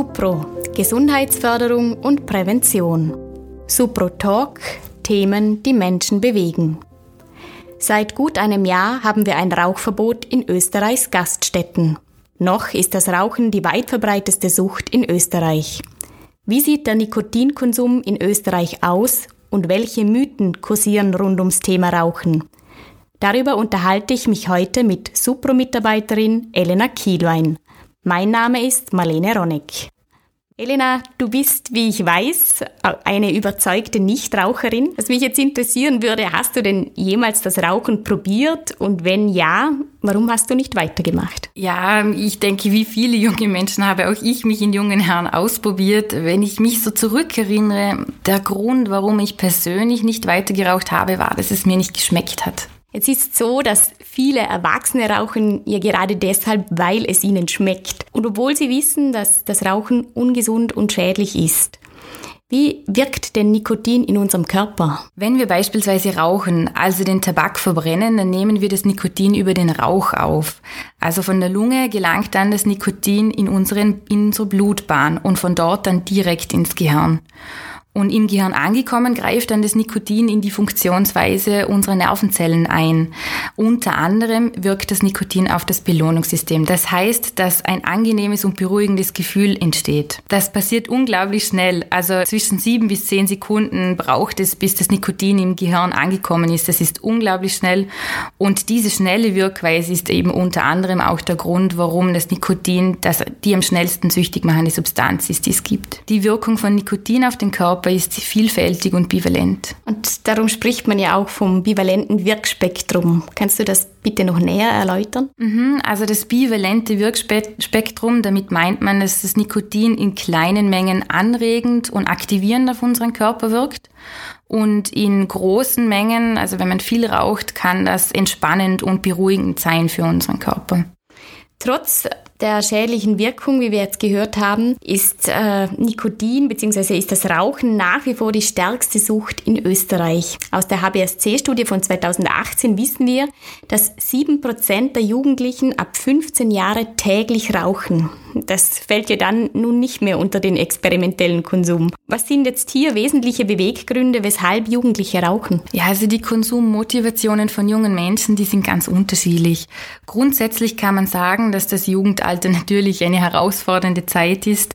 Supro Gesundheitsförderung und Prävention. Supro Talk Themen, die Menschen bewegen. Seit gut einem Jahr haben wir ein Rauchverbot in Österreichs Gaststätten. Noch ist das Rauchen die weit verbreiteste Sucht in Österreich. Wie sieht der Nikotinkonsum in Österreich aus und welche Mythen kursieren rund ums Thema Rauchen? Darüber unterhalte ich mich heute mit Supro-Mitarbeiterin Elena Kielwein. Mein Name ist Marlene Ronneck. Elena, du bist, wie ich weiß, eine überzeugte Nichtraucherin. Was mich jetzt interessieren würde, hast du denn jemals das Rauchen probiert? Und wenn ja, warum hast du nicht weitergemacht? Ja, ich denke, wie viele junge Menschen habe auch ich mich in jungen Jahren ausprobiert. Wenn ich mich so zurückerinnere, der Grund, warum ich persönlich nicht weitergeraucht habe, war, dass es mir nicht geschmeckt hat. Jetzt ist so, dass viele Erwachsene rauchen ja gerade deshalb, weil es ihnen schmeckt. Und obwohl sie wissen, dass das Rauchen ungesund und schädlich ist. Wie wirkt denn Nikotin in unserem Körper? Wenn wir beispielsweise rauchen, also den Tabak verbrennen, dann nehmen wir das Nikotin über den Rauch auf. Also von der Lunge gelangt dann das Nikotin in, unseren, in unsere Blutbahn und von dort dann direkt ins Gehirn. Und im Gehirn angekommen greift dann das Nikotin in die Funktionsweise unserer Nervenzellen ein. Unter anderem wirkt das Nikotin auf das Belohnungssystem. Das heißt, dass ein angenehmes und beruhigendes Gefühl entsteht. Das passiert unglaublich schnell. Also zwischen sieben bis zehn Sekunden braucht es, bis das Nikotin im Gehirn angekommen ist. Das ist unglaublich schnell. Und diese schnelle Wirkweise ist eben unter anderem auch der Grund, warum das Nikotin das, die am schnellsten süchtig machende Substanz ist, die es gibt. Die Wirkung von Nikotin auf den Körper Körper ist vielfältig und bivalent. Und darum spricht man ja auch vom bivalenten Wirkspektrum. Kannst du das bitte noch näher erläutern? Mhm, also das bivalente Wirkspektrum, damit meint man, dass das Nikotin in kleinen Mengen anregend und aktivierend auf unseren Körper wirkt. Und in großen Mengen, also wenn man viel raucht, kann das entspannend und beruhigend sein für unseren Körper. Trotz der schädlichen Wirkung, wie wir jetzt gehört haben, ist äh, Nikotin bzw. ist das Rauchen nach wie vor die stärkste Sucht in Österreich. Aus der HBSC-Studie von 2018 wissen wir, dass sieben Prozent der Jugendlichen ab 15 Jahre täglich rauchen. Das fällt ja dann nun nicht mehr unter den experimentellen Konsum. Was sind jetzt hier wesentliche Beweggründe, weshalb Jugendliche rauchen? Ja, also die Konsummotivationen von jungen Menschen, die sind ganz unterschiedlich. Grundsätzlich kann man sagen, dass das Jugendalter natürlich eine herausfordernde Zeit ist.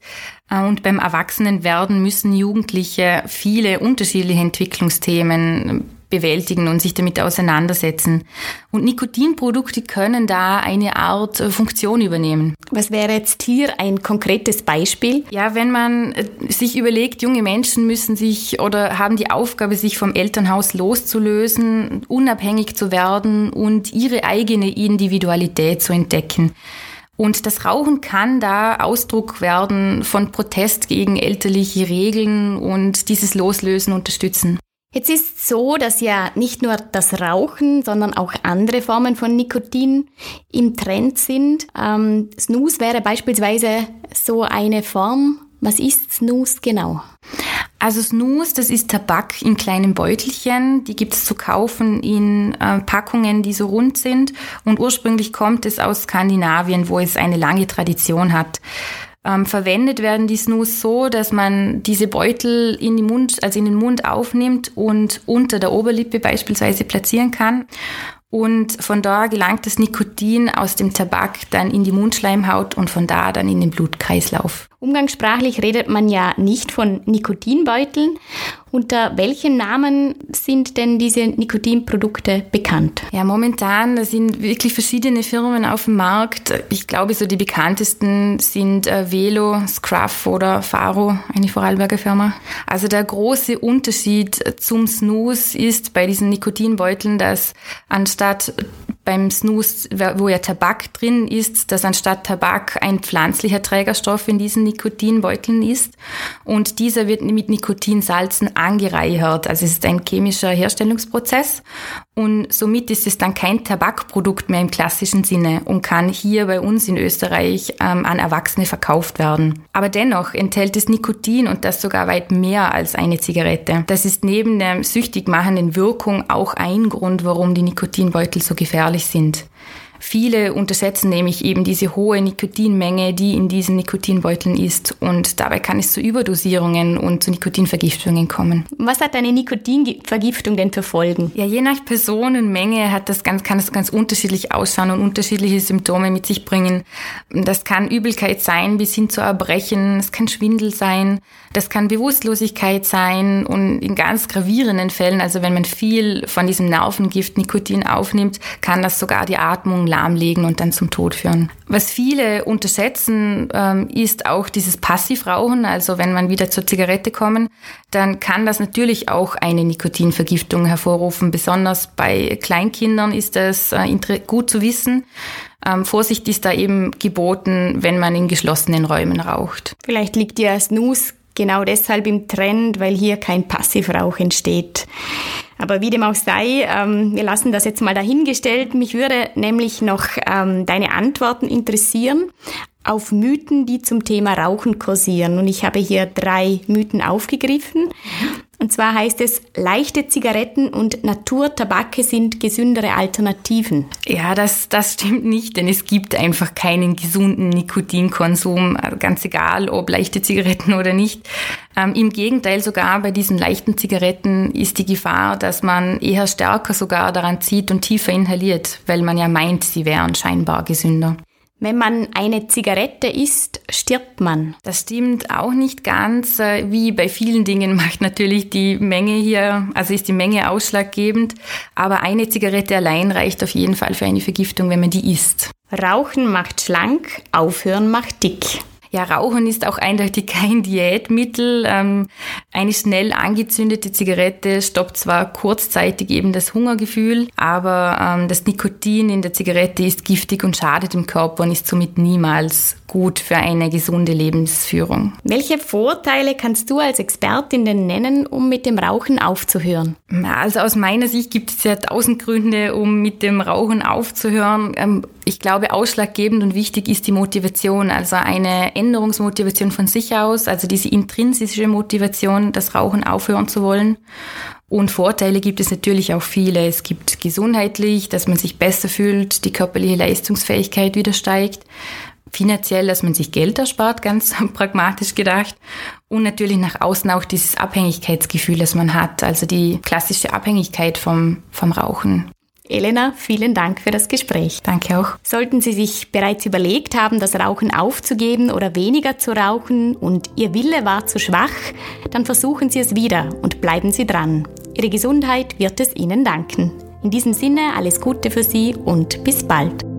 Äh, und beim Erwachsenenwerden müssen Jugendliche viele unterschiedliche Entwicklungsthemen bewältigen und sich damit auseinandersetzen. Und Nikotinprodukte können da eine Art äh, Funktion übernehmen. Was wäre jetzt hier ein konkretes Beispiel? Ja, wenn man äh, sich überlegt, junge Menschen müssen sich oder haben die Aufgabe, sich vom Elternhaus loszulösen, unabhängig zu werden und ihre eigene Individualität zu entdecken. Und das Rauchen kann da Ausdruck werden von Protest gegen elterliche Regeln und dieses Loslösen unterstützen. Jetzt ist so, dass ja nicht nur das Rauchen, sondern auch andere Formen von Nikotin im Trend sind. Ähm, Snooze wäre beispielsweise so eine Form. Was ist Snooze genau? Also Snooze, das ist Tabak in kleinen Beutelchen. Die gibt es zu kaufen in äh, Packungen, die so rund sind. Und ursprünglich kommt es aus Skandinavien, wo es eine lange Tradition hat. Ähm, verwendet werden die Snus so, dass man diese Beutel in, den Mund, also in den Mund aufnimmt und unter der Oberlippe beispielsweise platzieren kann. Und von da gelangt das Nikotin aus dem Tabak dann in die Mundschleimhaut und von da dann in den Blutkreislauf. Umgangssprachlich redet man ja nicht von Nikotinbeuteln. Unter welchen Namen sind denn diese Nikotinprodukte bekannt? Ja, momentan sind wirklich verschiedene Firmen auf dem Markt. Ich glaube, so die bekanntesten sind äh, Velo, Scruff oder Faro, eine Vorarlberger Firma. Also der große Unterschied zum Snus ist bei diesen Nikotinbeuteln, dass anstatt beim Snus, wo ja Tabak drin ist, dass anstatt Tabak ein pflanzlicher Trägerstoff in diesen Nikotinbeuteln ist. Und dieser wird mit Nikotinsalzen angereichert. Also es ist ein chemischer Herstellungsprozess. Und somit ist es dann kein Tabakprodukt mehr im klassischen Sinne und kann hier bei uns in Österreich ähm, an Erwachsene verkauft werden. Aber dennoch enthält es Nikotin und das sogar weit mehr als eine Zigarette. Das ist neben der süchtig machenden Wirkung auch ein Grund, warum die Nikotinbeutel so gefährlich sind. Viele unterschätzen nämlich eben diese hohe Nikotinmenge, die in diesen Nikotinbeuteln ist. Und dabei kann es zu Überdosierungen und zu Nikotinvergiftungen kommen. Was hat eine Nikotinvergiftung denn für Folgen? Ja, je nach Person und Menge hat das ganz, kann das ganz unterschiedlich ausschauen und unterschiedliche Symptome mit sich bringen. Das kann Übelkeit sein bis hin zu Erbrechen, es kann Schwindel sein, das kann Bewusstlosigkeit sein und in ganz gravierenden Fällen, also wenn man viel von diesem Nervengift Nikotin aufnimmt, kann das sogar die Atmung lahmlegen und dann zum Tod führen. Was viele unterschätzen, ähm, ist auch dieses Passivrauchen. Also wenn man wieder zur Zigarette kommen, dann kann das natürlich auch eine Nikotinvergiftung hervorrufen. Besonders bei Kleinkindern ist das äh, gut zu wissen. Ähm, Vorsicht ist da eben geboten, wenn man in geschlossenen Räumen raucht. Vielleicht liegt ja Snus genau deshalb im Trend, weil hier kein Passivrauch entsteht. Aber wie dem auch sei, ähm, wir lassen das jetzt mal dahingestellt. Mich würde nämlich noch ähm, deine Antworten interessieren auf Mythen, die zum Thema Rauchen kursieren. Und ich habe hier drei Mythen aufgegriffen. Und zwar heißt es, leichte Zigaretten und Naturtabake sind gesündere Alternativen. Ja, das, das stimmt nicht, denn es gibt einfach keinen gesunden Nikotinkonsum, ganz egal, ob leichte Zigaretten oder nicht. Ähm, Im Gegenteil, sogar bei diesen leichten Zigaretten ist die Gefahr, dass man eher stärker sogar daran zieht und tiefer inhaliert, weil man ja meint, sie wären scheinbar gesünder. Wenn man eine Zigarette isst, stirbt man. Das stimmt auch nicht ganz. Äh, wie bei vielen Dingen macht natürlich die Menge hier, also ist die Menge ausschlaggebend. Aber eine Zigarette allein reicht auf jeden Fall für eine Vergiftung, wenn man die isst. Rauchen macht schlank, aufhören macht dick. Ja, Rauchen ist auch eindeutig kein Diätmittel. Ähm, eine schnell angezündete Zigarette stoppt zwar kurzzeitig eben das Hungergefühl, aber ähm, das Nikotin in der Zigarette ist giftig und schadet dem Körper und ist somit niemals gut für eine gesunde Lebensführung. Welche Vorteile kannst du als Expertin denn nennen, um mit dem Rauchen aufzuhören? Also aus meiner Sicht gibt es ja tausend Gründe, um mit dem Rauchen aufzuhören. Ich glaube, ausschlaggebend und wichtig ist die Motivation, also eine Änderungsmotivation von sich aus, also diese intrinsische Motivation, das Rauchen aufhören zu wollen. Und Vorteile gibt es natürlich auch viele. Es gibt gesundheitlich, dass man sich besser fühlt, die körperliche Leistungsfähigkeit wieder steigt finanziell, dass man sich Geld erspart, ganz pragmatisch gedacht. Und natürlich nach außen auch dieses Abhängigkeitsgefühl, das man hat, also die klassische Abhängigkeit vom, vom Rauchen. Elena, vielen Dank für das Gespräch. Danke auch. Sollten Sie sich bereits überlegt haben, das Rauchen aufzugeben oder weniger zu rauchen und Ihr Wille war zu schwach, dann versuchen Sie es wieder und bleiben Sie dran. Ihre Gesundheit wird es Ihnen danken. In diesem Sinne alles Gute für Sie und bis bald.